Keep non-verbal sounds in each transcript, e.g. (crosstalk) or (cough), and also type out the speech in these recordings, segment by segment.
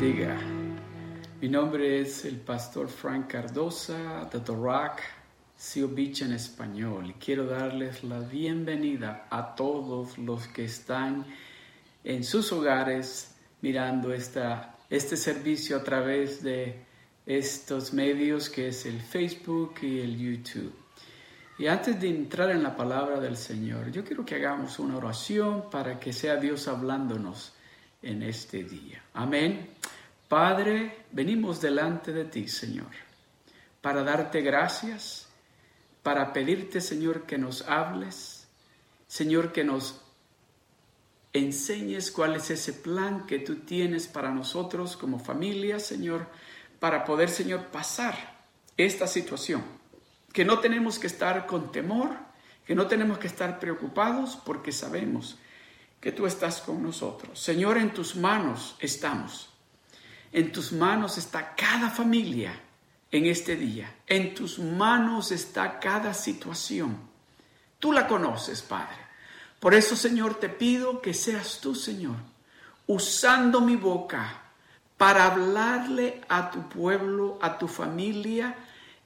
Bendiga. Mi nombre es el pastor Frank Cardosa de The Rock, Seal Beach en español. Quiero darles la bienvenida a todos los que están en sus hogares mirando esta, este servicio a través de estos medios que es el Facebook y el YouTube. Y antes de entrar en la palabra del Señor, yo quiero que hagamos una oración para que sea Dios hablándonos en este día. Amén. Padre, venimos delante de ti, Señor, para darte gracias, para pedirte, Señor, que nos hables, Señor, que nos enseñes cuál es ese plan que tú tienes para nosotros como familia, Señor, para poder, Señor, pasar esta situación. Que no tenemos que estar con temor, que no tenemos que estar preocupados porque sabemos que tú estás con nosotros. Señor, en tus manos estamos. En tus manos está cada familia en este día. En tus manos está cada situación. Tú la conoces, Padre. Por eso, Señor, te pido que seas tú, Señor, usando mi boca para hablarle a tu pueblo, a tu familia,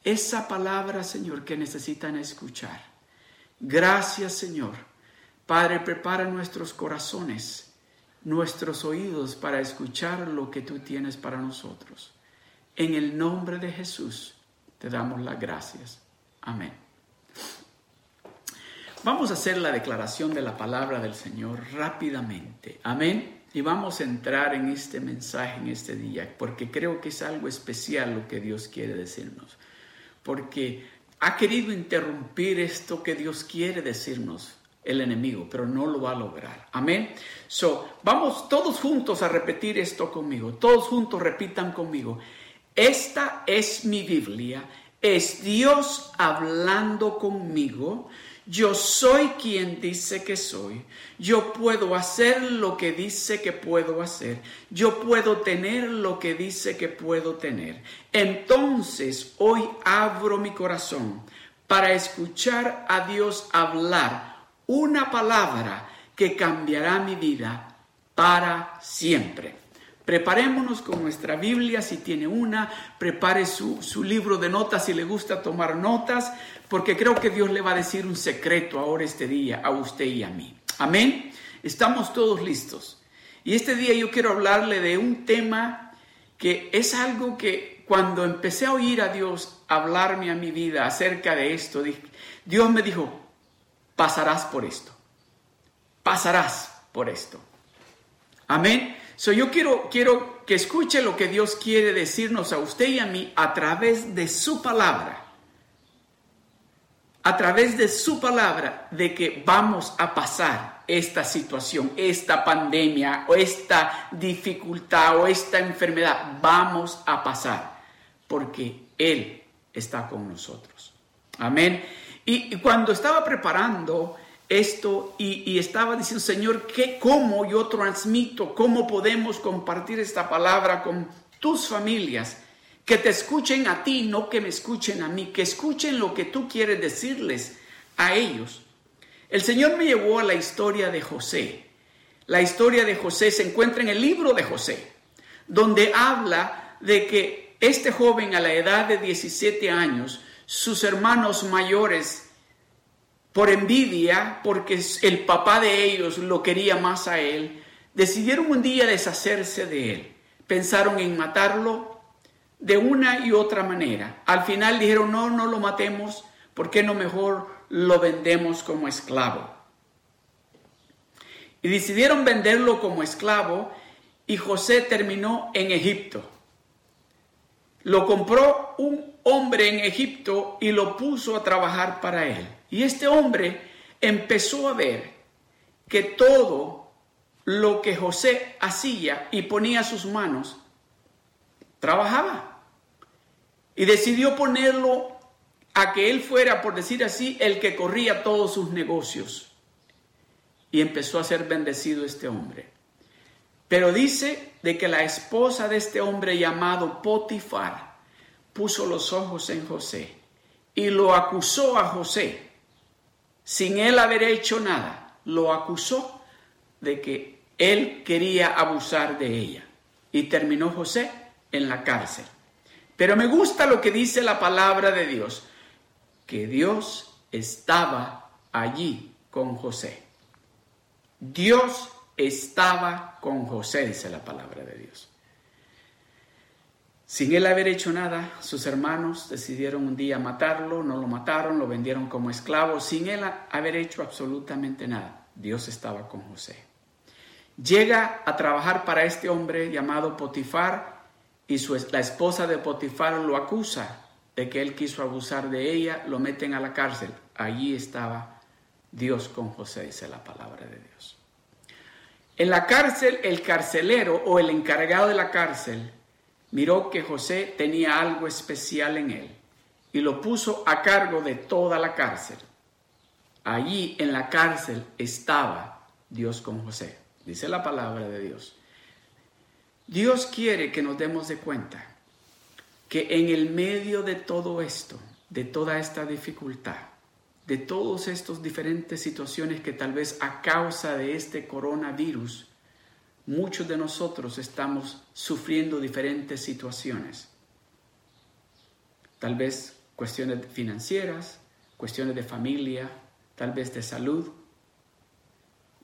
esa palabra, Señor, que necesitan escuchar. Gracias, Señor. Padre, prepara nuestros corazones nuestros oídos para escuchar lo que tú tienes para nosotros. En el nombre de Jesús te damos las gracias. Amén. Vamos a hacer la declaración de la palabra del Señor rápidamente. Amén. Y vamos a entrar en este mensaje en este día, porque creo que es algo especial lo que Dios quiere decirnos. Porque ha querido interrumpir esto que Dios quiere decirnos el enemigo, pero no lo va a lograr. Amén. So, vamos todos juntos a repetir esto conmigo. Todos juntos repitan conmigo. Esta es mi Biblia. Es Dios hablando conmigo. Yo soy quien dice que soy. Yo puedo hacer lo que dice que puedo hacer. Yo puedo tener lo que dice que puedo tener. Entonces hoy abro mi corazón para escuchar a Dios hablar una palabra que cambiará mi vida para siempre. Preparémonos con nuestra Biblia, si tiene una, prepare su, libro de notas si le gusta tomar notas, porque creo que Dios le va a decir un secreto ahora este día a usted y a mí. Amén. Estamos todos listos. Y este día yo quiero hablarle de un tema que es algo que cuando empecé a oír a Dios hablarme a mi vida acerca de esto, Dios me dijo, pasarás por esto. Pasarás por esto. Amén. So yo quiero, quiero que escuche lo que Dios quiere decirnos a usted y a mí a través de su palabra. A través de su palabra de que vamos a pasar esta situación, esta pandemia o esta dificultad o esta enfermedad. Vamos a pasar porque Él está con nosotros. Amén. Y, cuando estaba preparando esto y, estaba diciendo, Señor, ¿qué, ¿cómo yo transmito? ¿Cómo podemos compartir esta palabra con tus familias? Que te escuchen a ti, no que me escuchen a mí, que escuchen lo que tú quieres decirles a ellos. El Señor me llevó a la historia de José. La historia de José se encuentra en el libro de José, donde habla de que este joven a la edad de 17 años sus hermanos mayores por envidia, porque el papá de ellos lo quería más a él, decidieron un día deshacerse de él. Pensaron en matarlo de una y otra manera. Al final dijeron, no, no lo matemos, ¿por qué no mejor lo vendemos como esclavo? Y decidieron venderlo como esclavo y José terminó en Egipto. Lo compró un hombre en Egipto y lo puso a trabajar para él. Y este hombre empezó a ver que todo lo que José hacía y ponía sus manos, trabajaba. Y decidió ponerlo a que él fuera, por decir así, el que corría todos sus negocios. Y empezó a ser bendecido este hombre. Pero dice de que la esposa de este hombre llamado Potifar, puso los ojos en José y lo acusó a José, sin él haber hecho nada, lo acusó de que él quería abusar de ella. y terminó José en la cárcel. Pero me gusta lo que dice la palabra de Dios, que Dios estaba allí con José. Dios estaba con José, dice la palabra de Dios. Sin él haber hecho nada, sus hermanos decidieron un día matarlo, no lo mataron, lo vendieron como esclavo, sin él haber hecho absolutamente nada. Dios estaba con José. Llega a trabajar para este hombre llamado Potifar y la esposa de Potifar lo acusa de que él quiso abusar de ella, lo meten a la cárcel. Allí estaba Dios con José, dice la palabra de Dios. En la cárcel, el carcelero o el encargado de la cárcel miró que José tenía algo especial en él y lo puso a cargo de toda la cárcel. Allí en la cárcel estaba Dios con José, dice la palabra de Dios. Dios quiere que nos demos de cuenta que en el medio de todo esto, de toda esta dificultad, de todas estas diferentes situaciones que tal vez a causa de este coronavirus, muchos de nosotros estamos sufriendo diferentes situaciones. Tal vez cuestiones financieras, cuestiones de familia, tal vez de salud,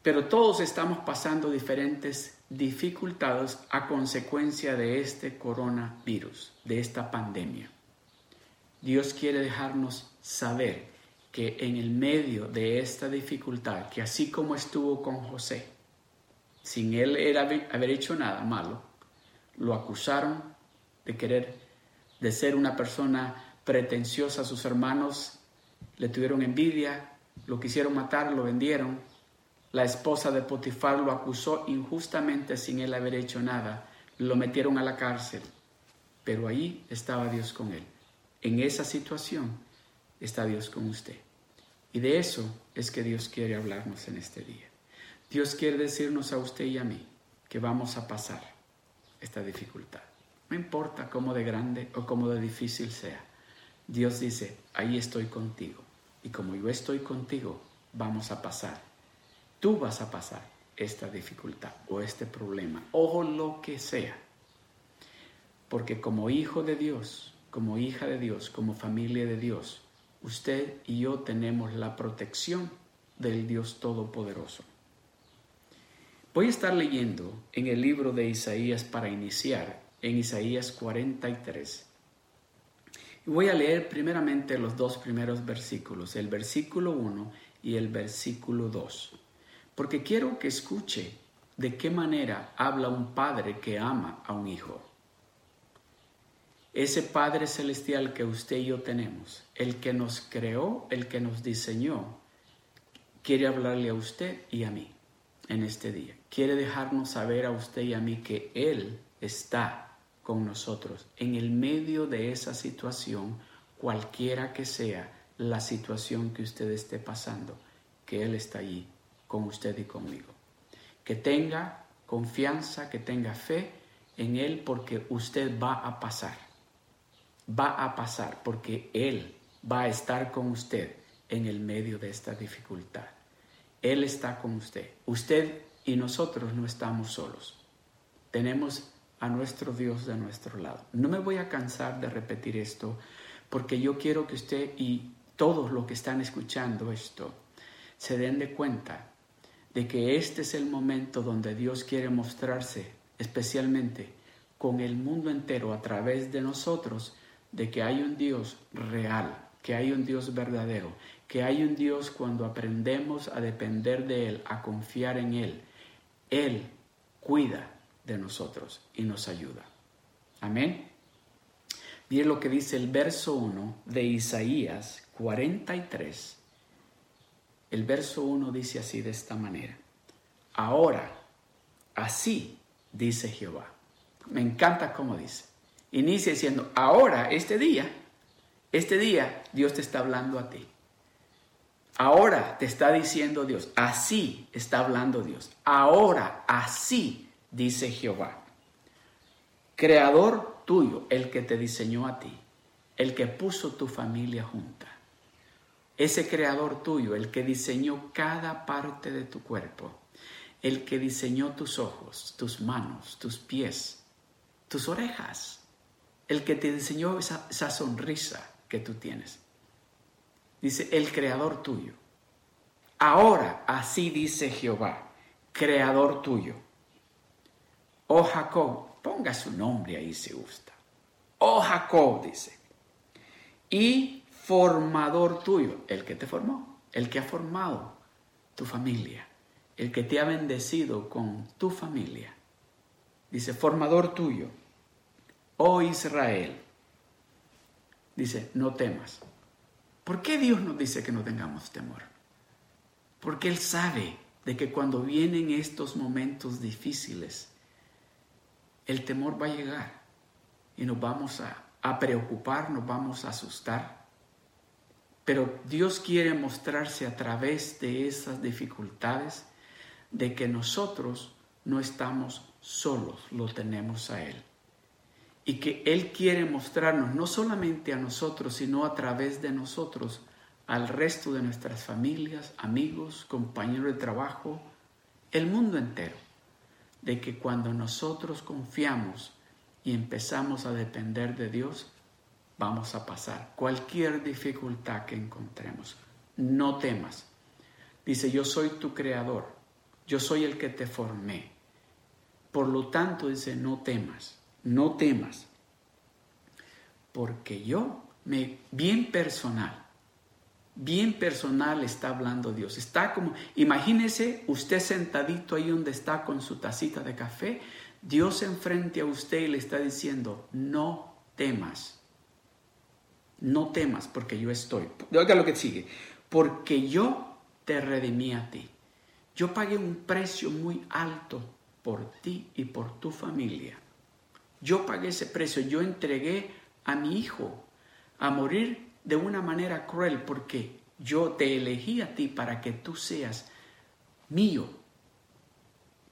pero todos estamos pasando diferentes dificultades a consecuencia de este coronavirus, de esta pandemia. Dios quiere dejarnos saber que en el medio de esta dificultad, que así como estuvo con José, sin él haber hecho nada malo, lo acusaron de querer, de ser una persona pretenciosa, sus hermanos le tuvieron envidia, lo quisieron matar, lo vendieron, la esposa de Potifar lo acusó injustamente sin él haber hecho nada. Lo metieron a la cárcel. Pero ahí estaba Dios con él. En esa situación está Dios con usted. Y de eso es que Dios quiere hablarnos en este día. Dios quiere decirnos a usted y a mí que vamos a pasar esta dificultad. No importa cómo de grande o cómo de difícil sea. Dios dice, ahí estoy contigo. Y como yo estoy contigo, vamos a pasar Tú vas a pasar esta dificultad o este problema o lo que sea. Porque como hijo de Dios, como hija de Dios, como familia de Dios, usted y yo tenemos la protección del Dios Todopoderoso. Voy a estar leyendo en el libro de Isaías para iniciar, en Isaías 43. Y voy a leer primeramente los dos primeros versículos, el versículo 1 y el versículo 2 porque quiero que escuche de qué manera habla un padre que ama a un hijo. Ese Padre Celestial que usted y yo tenemos, el que nos creó, el que nos diseñó, quiere hablarle a usted y a mí en este día. Quiere dejarnos saber a usted y a mí que Él está con nosotros en el medio de esa situación, cualquiera que sea la situación que usted esté pasando, que Él está allí con usted y conmigo. Que tenga confianza, que tenga fe en Él porque usted va a pasar. Va a pasar porque Él va a estar con usted en el medio de esta dificultad. Él está con usted. Usted y nosotros no estamos solos. Tenemos a nuestro Dios de nuestro lado. No me voy a cansar de repetir esto porque yo quiero que usted y todos los que están escuchando esto se den de cuenta de que este es el momento donde Dios quiere mostrarse especialmente con el mundo entero a través de nosotros, de que hay un Dios real, que hay un Dios verdadero, que hay un Dios cuando aprendemos a depender de Él, a confiar en Él. Él cuida de nosotros y nos ayuda. Amén. Miren lo que dice el verso 1 de Isaías 43, el verso 1 dice así de esta manera. Ahora, así dice Jehová. Me encanta cómo dice. Inicia diciendo, ahora, este día, este día Dios te está hablando a ti. Ahora te está diciendo Dios, así está hablando Dios. Ahora, así dice Jehová. Creador tuyo, el que te diseñó a ti, el que puso tu familia junta ese creador tuyo, el que diseñó cada parte de tu cuerpo, el que diseñó tus ojos, tus manos, tus pies, tus orejas, el que te diseñó esa, esa sonrisa que tú tienes. Dice, el creador tuyo. Ahora, así dice Jehová, creador tuyo. Oh Jacob, ponga su nombre ahí si gusta. Oh Jacob, dice. Y formador tuyo, el que te formó, el que ha formado tu familia, el que te ha bendecido con tu familia. Dice, formador tuyo, oh Israel. Dice, no temas. ¿Por qué Dios nos dice que no tengamos temor? Porque Él sabe de que cuando vienen estos momentos difíciles, el temor va a llegar y nos vamos a, a preocupar, nos vamos a asustar. Pero Dios quiere mostrarse a través de esas dificultades de que nosotros no estamos solos, lo tenemos a Él. Y que Él quiere mostrarnos no solamente a nosotros, sino a través de nosotros al resto de nuestras familias, amigos, compañeros de trabajo, el mundo entero, de que cuando nosotros confiamos y empezamos a depender de Dios, vamos a pasar cualquier dificultad que encontremos. No temas. Dice, yo soy tu creador, yo soy el que te formé. Por lo tanto, dice, no temas, no temas. Porque yo, me, bien personal, bien personal está hablando Dios. Está como, imagínese usted sentadito ahí donde está con su tacita de café, Dios enfrente a usted y le está diciendo, no temas. No temas porque yo estoy. Oiga lo que sigue. Porque yo te redimí a ti. Yo pagué un precio muy alto por ti y por tu familia. Yo pagué ese precio. Yo entregué a mi hijo a morir de una manera cruel porque yo te elegí a ti para que tú seas mío.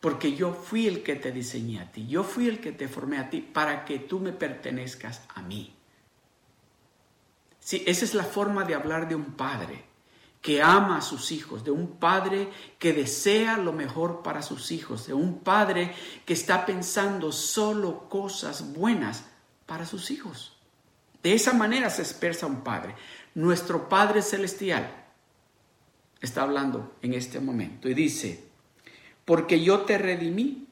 Porque yo fui el que te diseñé a ti, yo fui el que te formé a ti para que tú me pertenezcas a mí. Sí, esa es la forma de hablar de un padre que ama a sus hijos, de un padre que desea lo mejor para sus hijos, de un padre que está pensando solo cosas buenas para sus hijos. De esa manera se expresa un Padre. Nuestro Padre Celestial está hablando en este momento y dice, porque yo te redimí,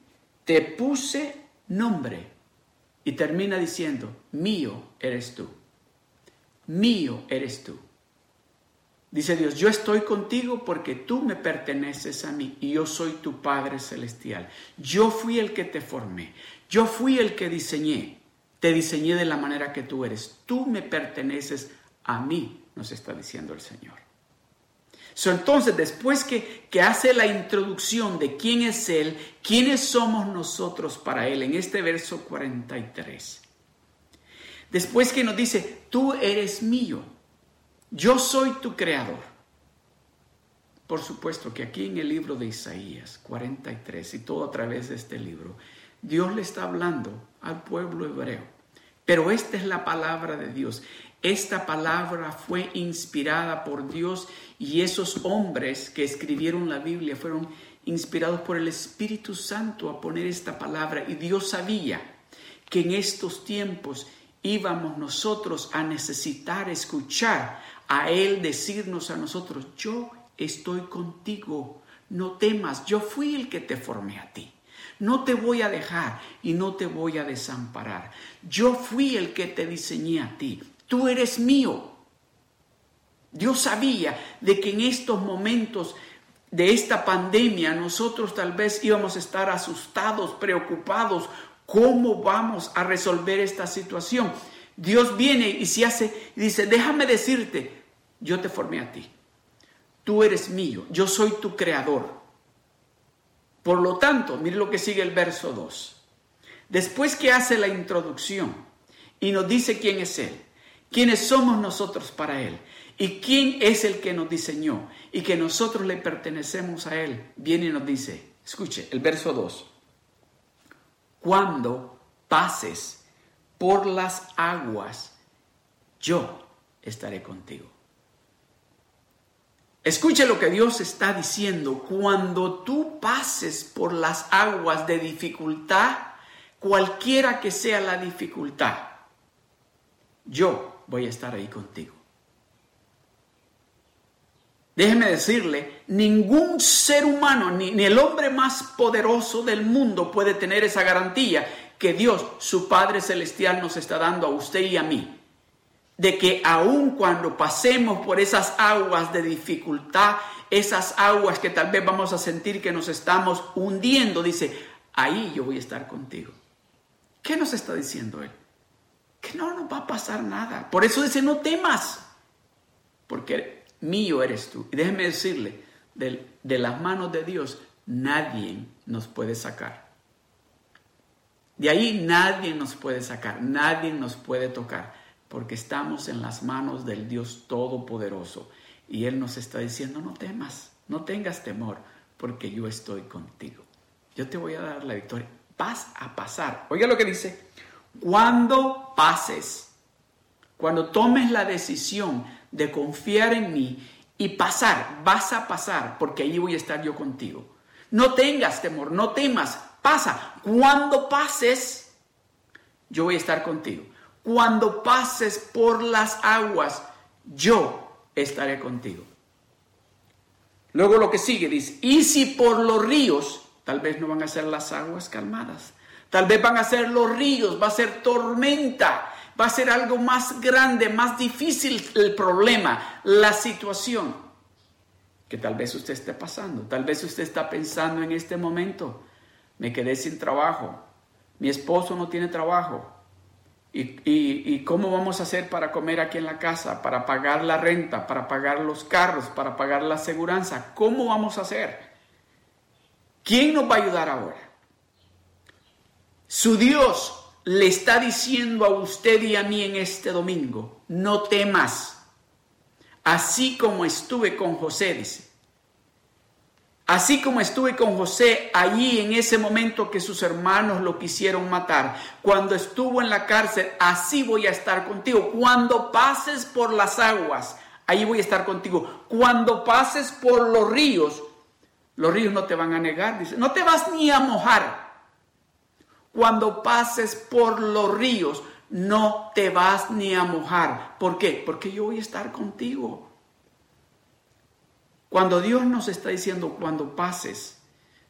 te puse nombre. Y termina diciendo, mío eres tú. Mío eres tú. Dice Dios, yo estoy contigo porque tú me perteneces a mí y yo soy tu Padre Celestial. Yo fui el que te formé. Yo fui el que diseñé. Te diseñé de la manera que tú eres. Tú me perteneces a mí, nos está diciendo el Señor. entonces, después que, que hace la introducción de quién es Él, quiénes somos nosotros para Él, en este verso 43. Después que nos dice, tú eres mío, yo soy tu creador. Por supuesto que aquí en el libro de Isaías 43 y todo a través de este libro, Dios le está hablando al pueblo hebreo. Pero esta es la palabra de Dios. Esta palabra fue inspirada por Dios y esos hombres que escribieron la Biblia fueron inspirados por el Espíritu Santo a poner esta palabra. Y Dios sabía que en estos tiempos íbamos nosotros a necesitar escuchar a Él decirnos a nosotros, yo estoy contigo, no temas, yo fui el que te formé a ti. No te voy a dejar y no te voy a desamparar. Yo fui el que te diseñé a ti. Tú eres mío. Dios sabía de que en estos momentos de esta pandemia nosotros tal vez íbamos a estar asustados, preocupados. ¿Cómo vamos a resolver esta situación? Dios viene y se hace dice, déjame decirte, yo te formé a ti. Tú eres mío, yo soy tu creador. Por lo tanto, mire lo que sigue el verso 2. Después que hace la introducción y nos dice quién es Él, quiénes somos nosotros para Él y quién es el que nos diseñó y que nosotros le pertenecemos a Él, viene y nos dice, escuche, el verso 2, cuando pases por las aguas, yo estaré contigo. Escuche lo que Dios está diciendo. Cuando tú pases por las aguas de dificultad, cualquiera que sea la dificultad, yo voy a estar ahí contigo. Déjeme decirle, ningún ser humano, ni, el hombre más poderoso del mundo puede tener esa garantía que Dios, su Padre Celestial, nos está dando a usted y a mí. De que aun cuando pasemos por esas aguas de dificultad, esas aguas que tal vez vamos a sentir que nos estamos hundiendo, dice, ahí yo voy a estar contigo. ¿Qué nos está diciendo Él? Que no nos va a pasar nada. Por eso dice, no temas, porque mío eres tú. Y déjeme decirle, de, de las manos de Dios nadie nos puede sacar. De ahí nadie nos puede sacar, nadie nos puede tocar, porque estamos en las manos del Dios Todopoderoso. Y Él nos está diciendo, no temas, no tengas temor, porque yo estoy contigo. Yo te voy a dar la victoria. Vas a pasar. Oiga lo que dice. Cuando pases, cuando tomes la decisión de confiar en mí y pasar, vas a pasar, porque allí voy a estar yo contigo. No tengas temor, no temas, pasa. Cuando pases, yo voy a estar contigo. Cuando pases por las aguas, yo estaré contigo. Luego lo que sigue dice, y si por los ríos, tal vez no van a ser las aguas calmadas, tal vez van a ser los ríos, va a ser tormenta, va a ser algo más grande, más difícil el problema, la situación que tal vez usted esté pasando, tal vez usted está pensando en este momento, me quedé sin trabajo, mi esposo no tiene trabajo, ¿Y, cómo vamos a hacer para comer aquí en la casa, para pagar la renta, para pagar los carros, para pagar la aseguranza? ¿Cómo vamos a hacer? ¿Quién nos va a ayudar ahora? Su Dios le está diciendo a usted y a mí en este domingo, no temas, así como estuve con José, dice. Así como estuve con José allí en ese momento que sus hermanos lo quisieron matar, cuando estuvo en la cárcel, así voy a estar contigo. Cuando pases por las aguas, ahí voy a estar contigo. Cuando pases por los ríos, los ríos no te van a negar, dice, no te vas ni a mojar. Cuando pases por los ríos, no te vas ni a mojar. ¿Por qué? Porque yo voy a estar contigo. Cuando Dios nos está diciendo, cuando pases,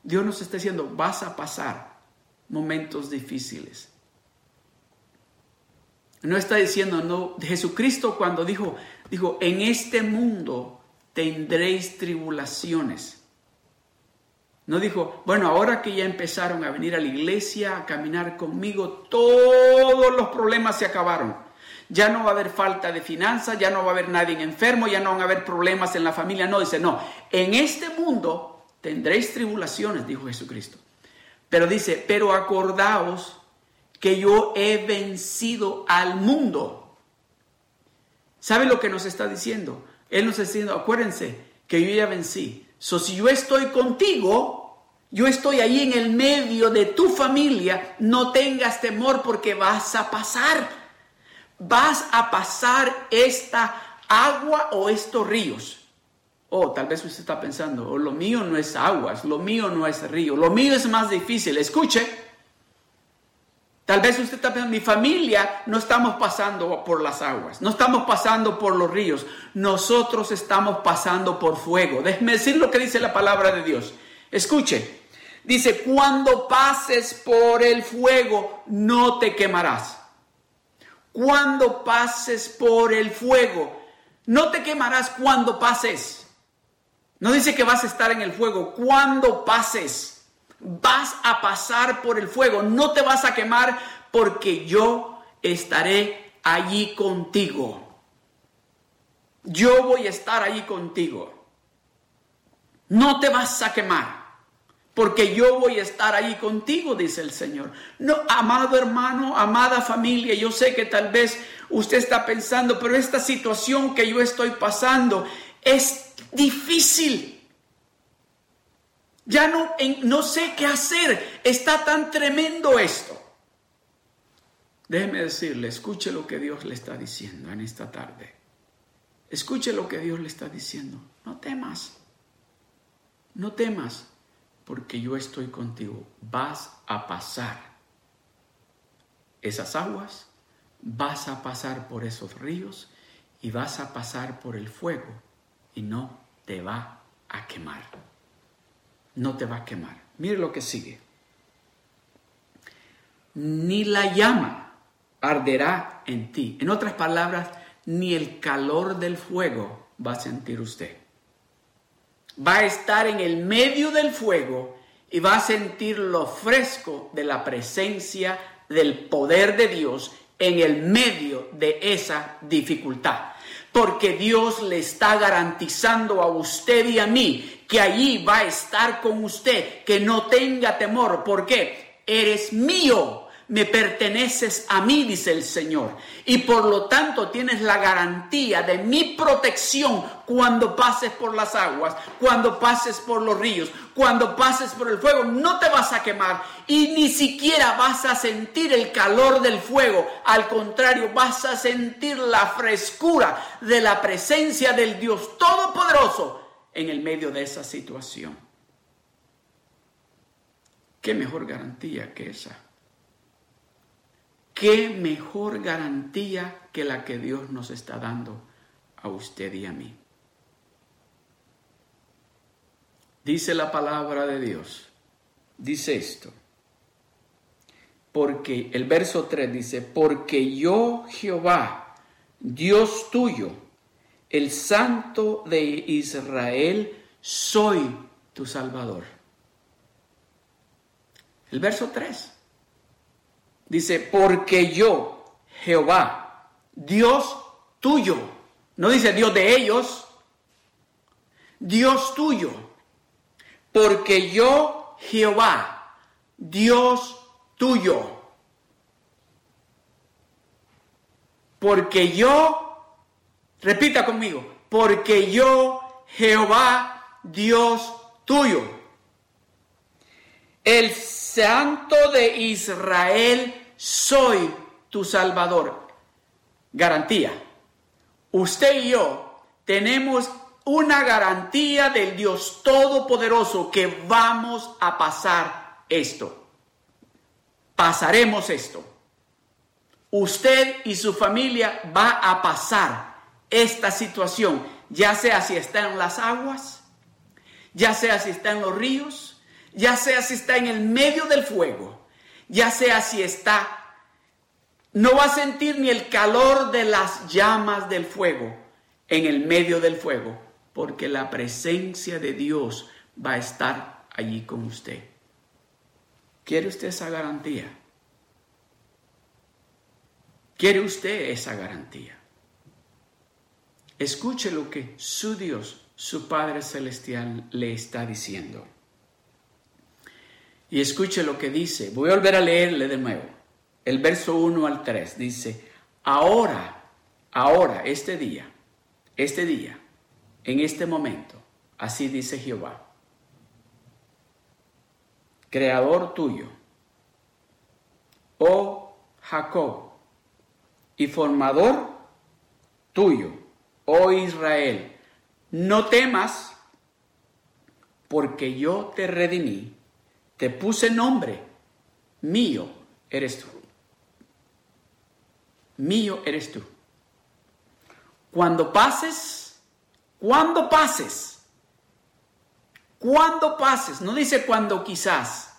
Dios nos está diciendo, vas a pasar momentos difíciles. No está diciendo, Jesucristo cuando dijo, dijo, en este mundo tendréis tribulaciones. No dijo, bueno, ahora que ya empezaron a venir a la iglesia, a caminar conmigo, todos los problemas se acabaron ya no va a haber falta de finanzas, ya no va a haber nadie enfermo, ya no van a haber problemas en la familia. No, dice, no, en este mundo tendréis tribulaciones, dijo Jesucristo. Pero dice, pero acordaos que yo he vencido al mundo. ¿Sabe lo que nos está diciendo? Él nos está diciendo, acuérdense que yo ya vencí. So, si yo estoy contigo, yo estoy ahí en el medio de tu familia, no tengas temor porque vas a pasar vas a pasar esta agua o estos ríos. Oh, tal vez usted está pensando, oh, lo mío no es aguas, lo mío no es río, lo mío es más difícil. Escuche, tal vez usted está pensando, mi familia no estamos pasando por las aguas, no estamos pasando por los ríos, nosotros estamos pasando por fuego. Déjeme decir lo que dice la palabra de Dios. Escuche, dice, cuando pases por el fuego, no te quemarás cuando pases por el fuego. No te quemarás cuando pases. No dice que vas a estar en el fuego. Cuando pases, vas a pasar por el fuego. No te vas a quemar porque yo estaré allí contigo. Yo voy a estar allí contigo. No te vas a quemar porque yo voy a estar ahí contigo, dice el Señor. No, amado hermano, amada familia, yo sé que tal vez usted está pensando, pero esta situación que yo estoy pasando es difícil. Ya no, no sé qué hacer, está tan tremendo esto. Déjeme decirle, escuche lo que Dios le está diciendo en esta tarde. Escuche lo que Dios le está diciendo. No temas. No temas porque yo estoy contigo. Vas a pasar esas aguas, vas a pasar por esos ríos y vas a pasar por el fuego y no te va a quemar. No te va a quemar. Mire lo que sigue. Ni la llama arderá en ti. En otras palabras, ni el calor del fuego va a sentir usted. Va a estar en el medio del fuego y va a sentir lo fresco de la presencia del poder de Dios en el medio de esa dificultad. Porque Dios le está garantizando a usted y a mí que allí va a estar con usted, que no tenga temor. porque Eres mío me perteneces a mí, dice el Señor. Y por lo tanto tienes la garantía de mi protección cuando pases por las aguas, cuando pases por los ríos, cuando pases por el fuego. No te vas a quemar y ni siquiera vas a sentir el calor del fuego. Al contrario, vas a sentir la frescura de la presencia del Dios Todopoderoso en el medio de esa situación. ¿Qué mejor garantía que esa? ¿Qué mejor garantía que la que Dios nos está dando a usted y a mí? Dice la palabra de Dios, dice esto, porque el verso 3 dice, porque yo Jehová, Dios tuyo, el Santo de Israel, soy tu Salvador. El verso 3. Dice, porque yo, Jehová, Dios tuyo, no dice Dios de ellos, Dios tuyo, porque yo, Jehová, Dios tuyo, porque yo, repita conmigo, porque yo, Jehová, Dios tuyo, el Santo de Israel, soy tu Salvador. Garantía. Usted y yo tenemos una garantía del Dios Todopoderoso que vamos a pasar esto. Pasaremos esto. Usted y su familia va a pasar esta situación, ya sea si está en las aguas, ya sea si está en los ríos, ya sea si está en el medio del fuego, ya sea si está, no va a sentir ni el calor de las llamas del fuego en el medio del fuego, porque la presencia de Dios va a estar allí con usted. ¿Quiere usted esa garantía? ¿Quiere usted esa garantía? Escuche lo que su Dios, su Padre Celestial, le está diciendo. Y escuche lo que dice. Voy a volver a leerle de nuevo. El verso 1 al 3 dice, ahora, ahora, este día, este día, en este momento, así dice Jehová, creador tuyo, oh Jacob, y formador tuyo, oh Israel, no temas, porque yo te redimí te puse nombre, mío eres tú. Mío eres tú. Cuando pases, cuando pases, cuando pases, no dice cuando quizás,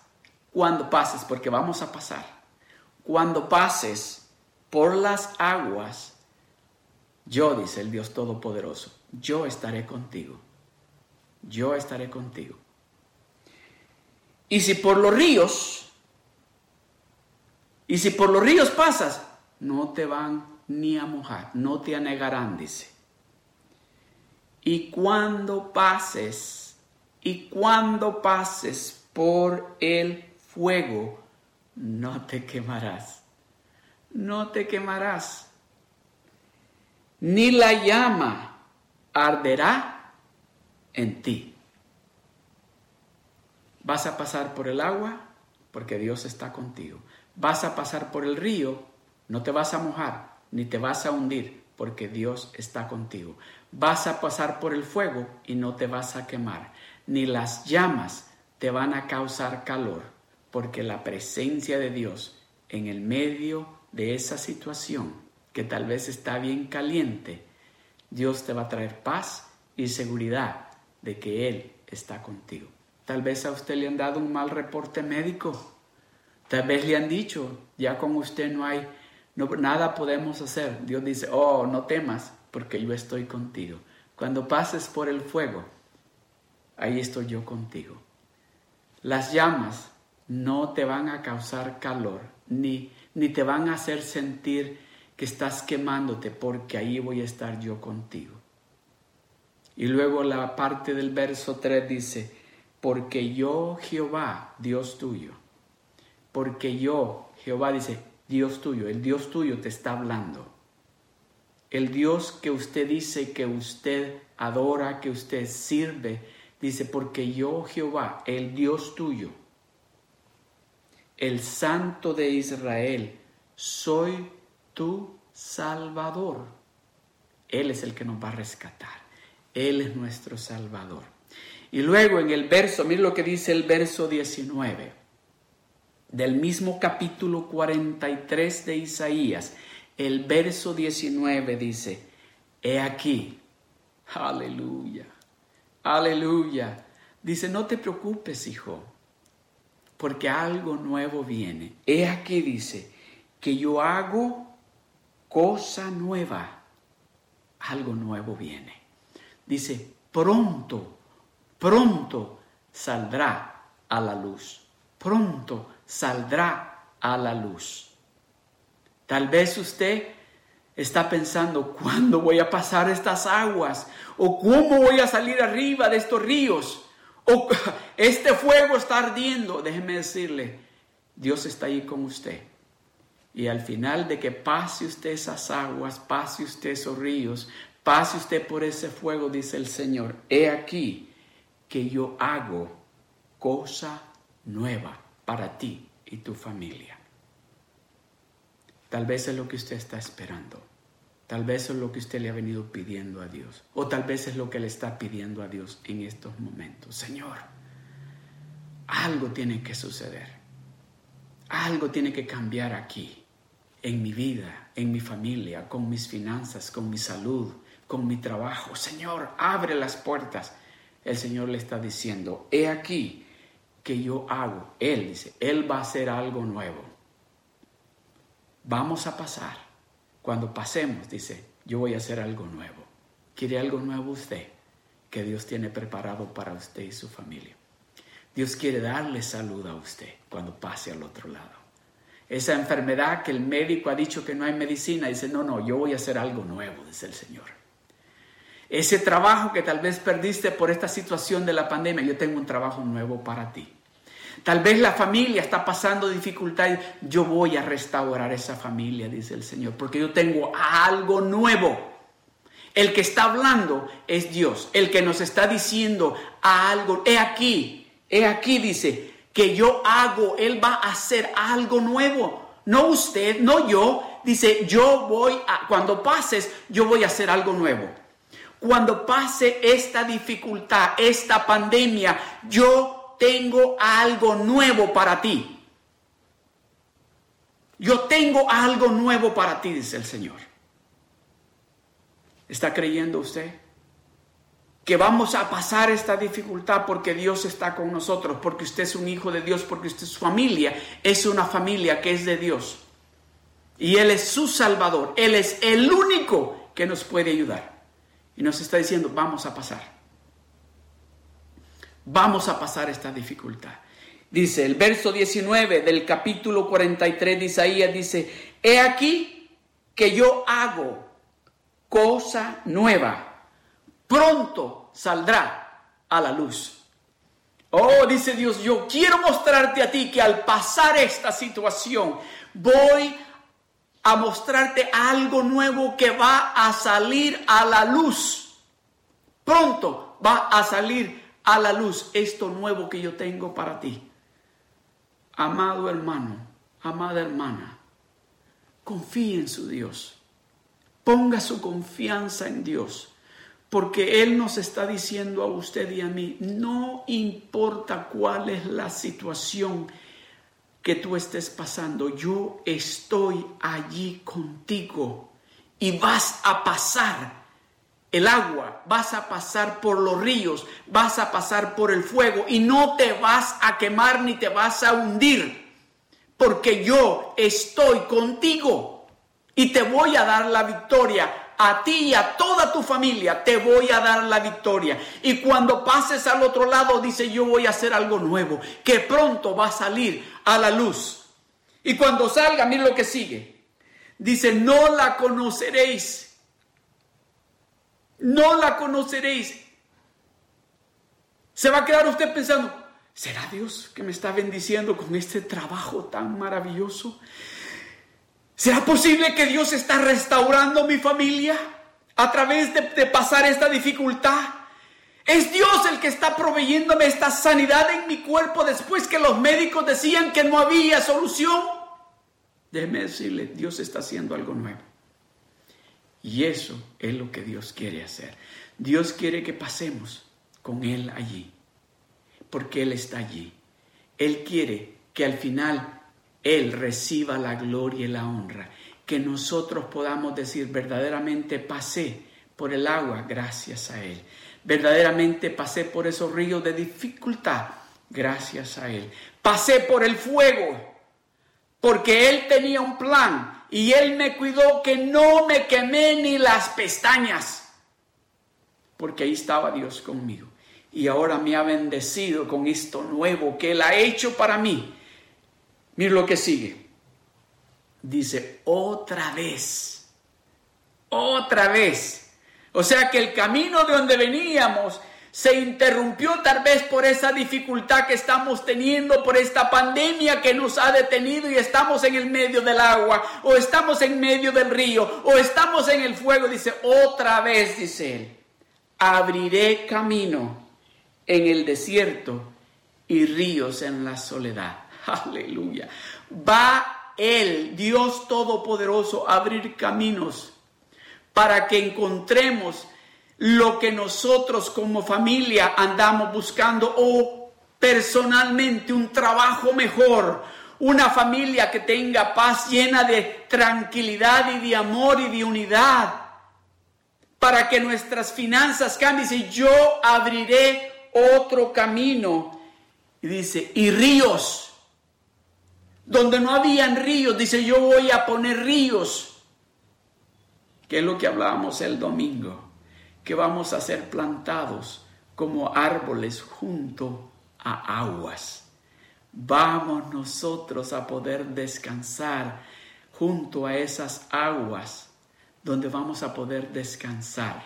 cuando pases, porque vamos a pasar. Cuando pases por las aguas, yo, dice el Dios Todopoderoso, yo estaré contigo. Yo estaré contigo. Y si por los ríos, y si por los ríos pasas, no te van ni a mojar, no te anegarán, dice. Y cuando pases, y cuando pases por el fuego, no te quemarás, no te quemarás, ni la llama arderá en ti. Vas a pasar por el agua porque Dios está contigo. Vas a pasar por el río, no te vas a mojar ni te vas a hundir porque Dios está contigo. Vas a pasar por el fuego y no te vas a quemar, ni las llamas te van a causar calor porque la presencia de Dios en el medio de esa situación que tal vez está bien caliente, Dios te va a traer paz y seguridad de que Él está contigo. Tal vez a usted le han dado un mal reporte médico. Tal vez le han dicho, ya con usted no hay, no, nada podemos hacer. Dios dice, oh, no temas, porque yo estoy contigo. Cuando pases por el fuego, ahí estoy yo contigo. Las llamas no te van a causar calor, ni, ni te van a hacer sentir que estás quemándote, porque ahí voy a estar yo contigo. Y luego la parte del verso 3 dice, porque yo Jehová, Dios tuyo, porque yo, Jehová dice, Dios tuyo, el Dios tuyo te está hablando. El Dios que usted dice que usted adora, que usted sirve, dice, porque yo Jehová, el Dios tuyo, el Santo de Israel, soy tu Salvador. Él es el que nos va a rescatar. Él es nuestro Salvador. Y luego en el verso, mire lo que dice el verso 19 del mismo capítulo 43 de Isaías, el verso 19 dice, he aquí, aleluya, aleluya. Dice, no te preocupes, hijo, porque algo nuevo viene. He aquí, dice, que yo hago cosa nueva. Algo nuevo viene. Dice, pronto pronto saldrá a la luz. Pronto saldrá a la luz. Tal vez usted está pensando, ¿cuándo voy a pasar estas aguas? ¿O cómo voy a salir arriba de estos ríos? ¿O (laughs) este fuego está ardiendo? Déjeme decirle, Dios está ahí con usted. Y al final de que pase usted esas aguas, pase usted esos ríos, pase usted por ese fuego, dice el Señor, he aquí, que yo hago cosa nueva para ti y tu familia. Tal vez es lo que usted está esperando. Tal vez es lo que usted le ha venido pidiendo a Dios. O tal vez es lo que le está pidiendo a Dios en estos momentos. Señor, algo tiene que suceder. Algo tiene que cambiar aquí, en mi vida, en mi familia, con mis finanzas, con mi salud, con mi trabajo. Señor, abre las puertas el Señor le está diciendo, he aquí que yo hago. Él dice, Él va a hacer algo nuevo. Vamos a pasar. Cuando pasemos, dice, yo voy a hacer algo nuevo. ¿Quiere algo nuevo usted? Que Dios tiene preparado para usted y su familia. Dios quiere darle salud a usted cuando pase al otro lado. Esa enfermedad que el médico ha dicho que no hay medicina, dice, no, no, yo voy a hacer algo nuevo, dice el Señor. Ese trabajo que tal vez perdiste por esta situación de la pandemia, yo tengo un trabajo nuevo para ti. Tal vez la familia está pasando dificultades, yo voy a restaurar esa familia, dice el Señor, porque yo tengo algo nuevo. El que está hablando es Dios, el que nos está diciendo algo, he aquí, he aquí dice, que yo hago, Él va a hacer algo nuevo. No usted, no yo, dice, yo voy a, cuando pases, yo voy a hacer algo nuevo cuando pase esta dificultad, esta pandemia, yo tengo algo nuevo para ti. Yo tengo algo nuevo para ti, dice el Señor. ¿Está creyendo usted? Que vamos a pasar esta dificultad porque Dios está con nosotros, porque usted es un hijo de Dios, porque usted su familia es una familia que es de Dios. Y Él es su Salvador. Él es el único que nos puede ayudar. Y nos está diciendo, vamos a pasar. Vamos a pasar esta dificultad. Dice el verso 19 del capítulo 43 de Isaías, dice, he aquí que yo hago cosa nueva. Pronto saldrá a la luz. Oh, dice Dios, yo quiero mostrarte a ti que al pasar esta situación voy a mostrarte algo nuevo que va a salir a la luz. Pronto va a salir a la luz esto nuevo que yo tengo para ti. Amado hermano, amada hermana, confíe en su Dios. Ponga su confianza en Dios, porque Él nos está diciendo a usted y a mí, no importa cuál es la situación que tú estés pasando, yo estoy allí contigo y vas a pasar el agua, vas a pasar por los ríos, vas a pasar por el fuego y no te vas a quemar ni te vas a hundir, porque yo estoy contigo y te voy a dar la victoria. A ti y a toda tu familia te voy a dar la victoria. Y cuando pases al otro lado, dice, yo voy a hacer algo nuevo, que pronto va a salir a la luz. Y cuando salga, mire lo que sigue. Dice, no la conoceréis no la conoceréis. Se va a quedar usted pensando, ¿será Dios que me está bendiciendo con este trabajo tan maravilloso? ¿Será posible que Dios está restaurando mi familia a través de, de pasar esta dificultad? ¿Es Dios el que está proveyéndome esta sanidad en mi cuerpo después que los médicos decían que no había solución? Déjeme decirle, Dios está haciendo algo nuevo. Y eso es lo que Dios quiere hacer. Dios quiere que pasemos con Él allí, porque Él está allí. Él quiere que al final Él reciba la gloria y la honra, que nosotros podamos decir verdaderamente pasé por el agua gracias a Él. Verdaderamente pasé por esos ríos de dificultad gracias a Él. Pasé por el fuego porque Él tenía un plan y Él me cuidó que no me quemé ni las pestañas, porque ahí estaba Dios conmigo. Y ahora me ha bendecido con esto nuevo que Él ha hecho para mí. Mira lo que sigue. Dice, otra vez, otra vez. O sea que el camino de donde veníamos se interrumpió tal vez por esa dificultad que estamos teniendo, por esta pandemia que nos ha detenido y estamos en el medio del agua, o estamos en medio del río, o estamos en el fuego. Dice, otra vez, dice él, abriré camino en el desierto y ríos en la soledad. Aleluya. Va él, Dios Todopoderoso, a abrir caminos para que encontremos lo que nosotros como familia andamos buscando o personalmente un trabajo mejor, una familia que tenga paz llena de tranquilidad y de amor y de unidad, para que nuestras finanzas cambien. Dice, yo abriré otro camino. Y dice, y ríos. Donde no habían ríos, dice, yo voy a poner ríos. Que es lo que hablábamos el domingo que vamos a ser plantados como árboles junto a aguas. Vamos nosotros a poder descansar junto a esas aguas donde vamos a poder descansar,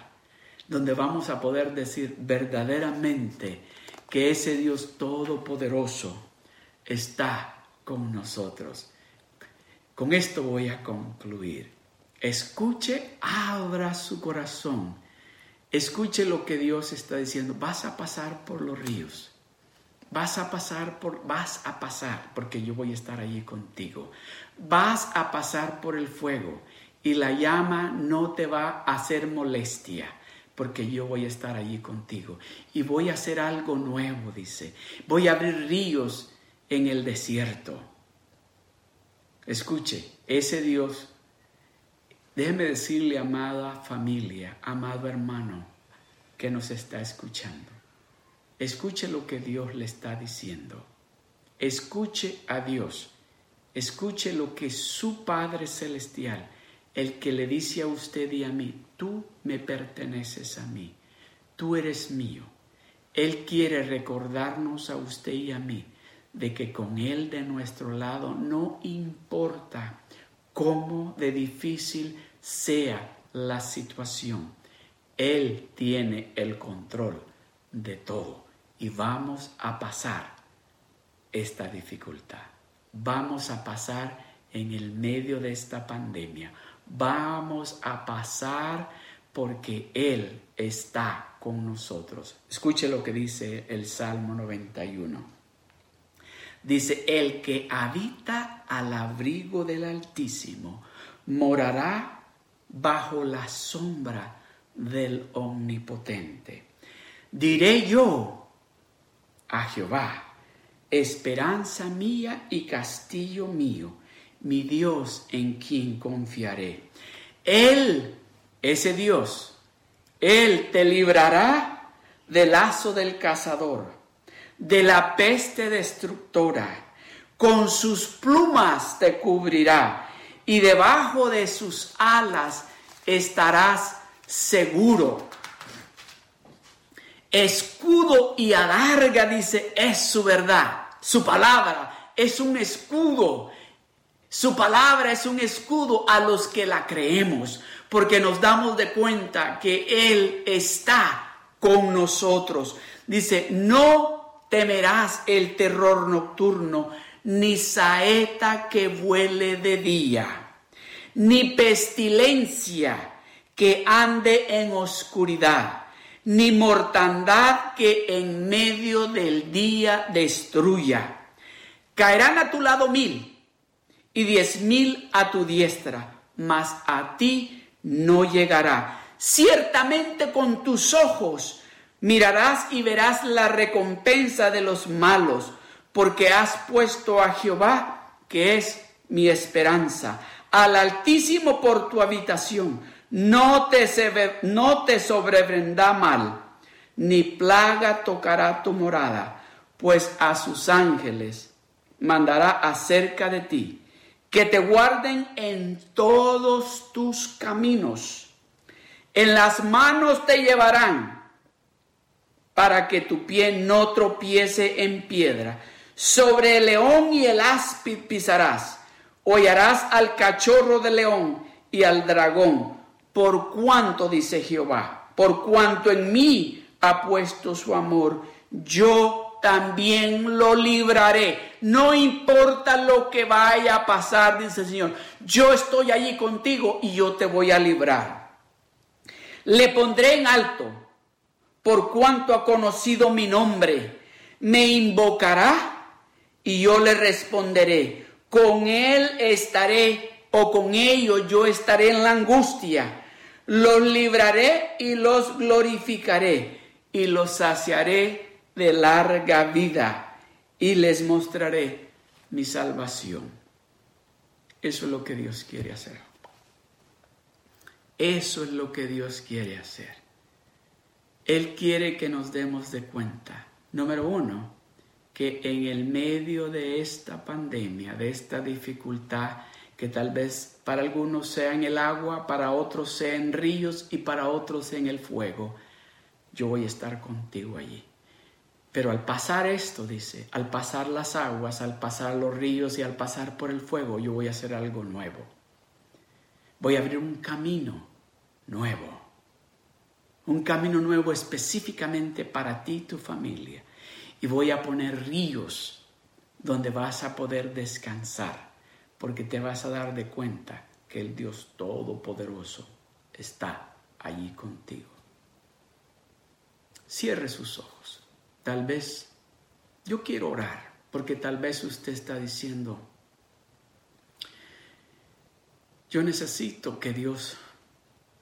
donde vamos a poder decir verdaderamente que ese Dios todopoderoso está con nosotros. Con esto voy a concluir. Escuche, abra su corazón Escuche lo que Dios está diciendo. Vas a pasar por los ríos. Vas a pasar por, vas a pasar, porque yo voy a estar allí contigo. Vas a pasar por el fuego y la llama no te va a hacer molestia, porque yo voy a estar allí contigo. Y voy a hacer algo nuevo, dice. Voy a abrir ríos en el desierto. Escuche, ese Dios Déjeme decirle, amada familia, amado hermano que nos está escuchando, escuche lo que Dios le está diciendo. Escuche a Dios. Escuche lo que su Padre Celestial, el que le dice a usted y a mí, tú me perteneces a mí, tú eres mío. Él quiere recordarnos a usted y a mí de que con Él de nuestro lado no importa cómo de difícil sea la situación, Él tiene el control de todo y vamos a pasar esta dificultad. Vamos a pasar en el medio de esta pandemia. Vamos a pasar porque Él está con nosotros. Escuche lo que dice el Salmo 91. Dice, el que habita al abrigo del Altísimo morará bajo la sombra del Omnipotente. Diré yo a Jehová, esperanza mía y castillo mío, mi Dios en quien confiaré. Él, ese Dios, Él te librará del lazo del cazador, de la peste destructora. Con sus plumas te cubrirá y debajo de sus alas estarás seguro. Escudo y alarga, dice, es su verdad. Su palabra es un escudo. Su palabra es un escudo a los que la creemos, porque nos damos de cuenta que Él está con nosotros. Dice, no temerás el terror nocturno, ni saeta que vuele de día, ni pestilencia que ande en oscuridad ni mortandad que en medio del día destruya. Caerán a tu lado mil y diez mil a tu diestra, mas a ti no llegará. Ciertamente con tus ojos mirarás y verás la recompensa de los malos, porque has puesto a Jehová, que es mi esperanza, al Altísimo por tu habitación no te, no te sobrevendrá mal, ni plaga tocará tu morada, pues a sus ángeles mandará acerca de ti, que te guarden en todos tus caminos. En las manos te llevarán para que tu pie no tropiece en piedra. Sobre el león y el áspid pisarás. Hollarás al cachorro de león y al dragón por cuanto, dice Jehová, por cuanto en mí ha puesto su amor, yo también lo libraré. No importa lo que vaya a pasar, dice el Señor, yo estoy allí contigo y yo te voy a librar. Le pondré en alto por cuanto ha conocido mi nombre. Me invocará y yo le responderé. Con él estaré o con ellos yo estaré en la angustia los libraré y los glorificaré y los saciaré de larga vida y les mostraré mi salvación. Eso es lo que Dios quiere hacer. Eso es lo que Dios quiere hacer. Él quiere que nos demos de cuenta, número uno, que en el medio de esta pandemia, de esta dificultad, que tal vez para algunos sea en el agua, para otros sea en ríos y para otros en el fuego. Yo voy a estar contigo allí. Pero al pasar esto, dice, al pasar las aguas, al pasar los ríos y al pasar por el fuego, yo voy a hacer algo nuevo. Voy a abrir un camino nuevo. Un camino nuevo específicamente para ti y tu familia. Y voy a poner ríos donde vas a poder descansar porque te vas a dar de cuenta que el Dios Todopoderoso está allí contigo. Cierre sus ojos. Tal vez yo quiero orar, porque tal vez usted está diciendo, yo necesito que Dios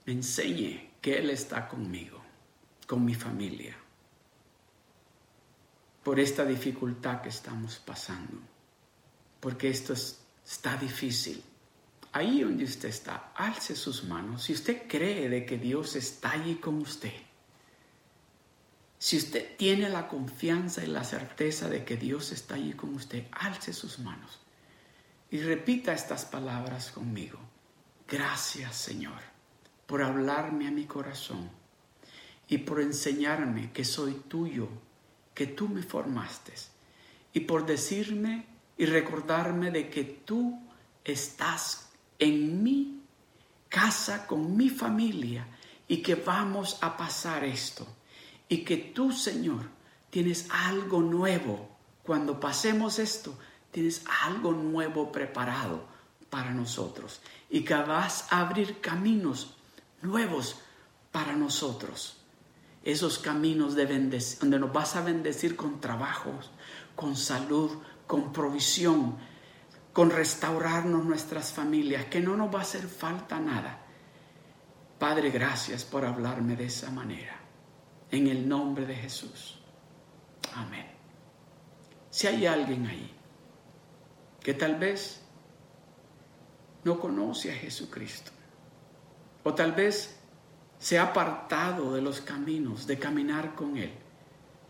me enseñe que Él está conmigo, con mi familia, por esta dificultad que estamos pasando, porque esto es está difícil, ahí donde usted está, alce sus manos. Si usted cree de que Dios está allí con usted, si usted tiene la confianza y la certeza de que Dios está allí con usted, alce sus manos y repita estas palabras conmigo. Gracias Señor por hablarme a mi corazón y por enseñarme que soy tuyo, que tú me formaste y por decirme y recordarme de que tú estás en mi casa con mi familia y que vamos a pasar esto y que tú, Señor, tienes algo nuevo. Cuando pasemos esto, tienes algo nuevo preparado para nosotros y que vas a abrir caminos nuevos para nosotros. Esos caminos de donde nos vas a bendecir con trabajos, con salud, con provisión, con restaurarnos nuestras familias, que no nos va a hacer falta nada. Padre, gracias por hablarme de esa manera. En el nombre de Jesús. Amén. Si hay alguien ahí que tal vez no conoce a Jesucristo, o tal vez se ha apartado de los caminos de caminar con Él,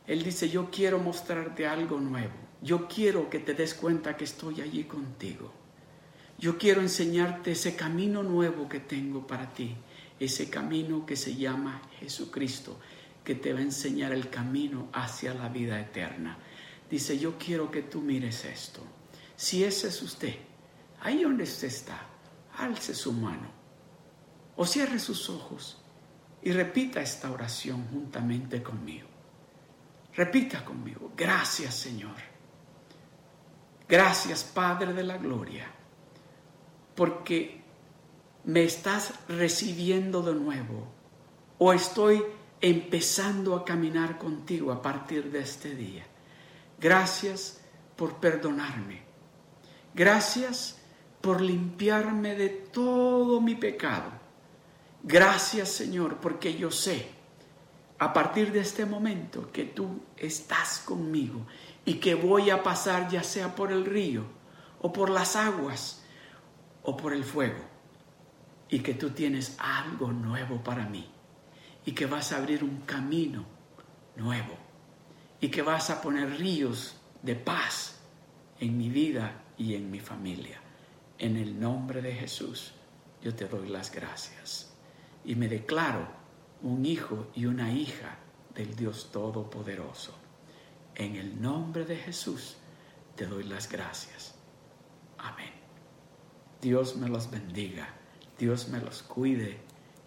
Él dice, yo quiero mostrarte algo nuevo, yo quiero que te des cuenta que estoy allí contigo. Yo quiero enseñarte ese camino nuevo que tengo para ti, ese camino que se llama Jesucristo, que te va a enseñar el camino hacia la vida eterna. Dice, yo quiero que tú mires esto. Si ese es usted, ahí donde usted está, alce su mano o cierre sus ojos y repita esta oración juntamente conmigo. Repita conmigo, gracias Señor. Gracias Padre de la Gloria porque me estás recibiendo de nuevo o estoy empezando a caminar contigo a partir de este día. Gracias por perdonarme. Gracias por limpiarme de todo mi pecado. Gracias Señor porque yo sé a partir de este momento que tú estás conmigo y que voy a pasar ya sea por el río o por las aguas o por el fuego y que tú tienes algo nuevo para mí y que vas a abrir un camino nuevo y que vas a poner ríos de paz en mi vida y en mi familia. En el nombre de Jesús yo te doy las gracias y me declaro un hijo y una hija del Dios Todopoderoso. En el nombre de Jesús te doy las gracias. Amén. Dios me los bendiga, Dios me los cuide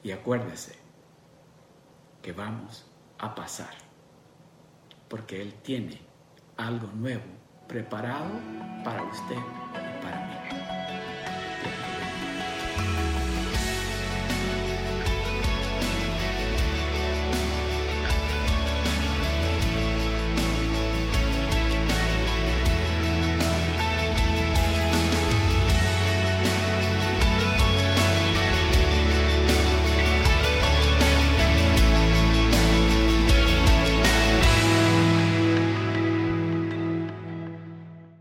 y acuérdese que vamos a pasar, porque Él tiene algo nuevo preparado para usted